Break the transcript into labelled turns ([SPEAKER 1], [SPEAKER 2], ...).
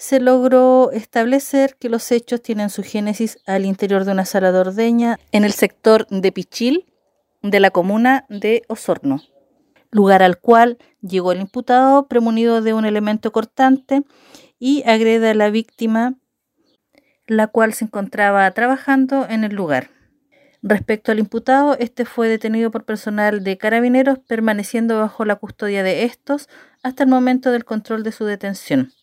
[SPEAKER 1] se logró establecer que los hechos tienen su génesis al interior de una sala de ordeña en el sector de Pichil de la comuna de Osorno, lugar al cual llegó el imputado premunido de un elemento cortante y agrede a la víctima, la cual se encontraba trabajando en el lugar. Respecto al imputado, este fue detenido por personal de carabineros, permaneciendo bajo la custodia de estos hasta el momento del control de su detención.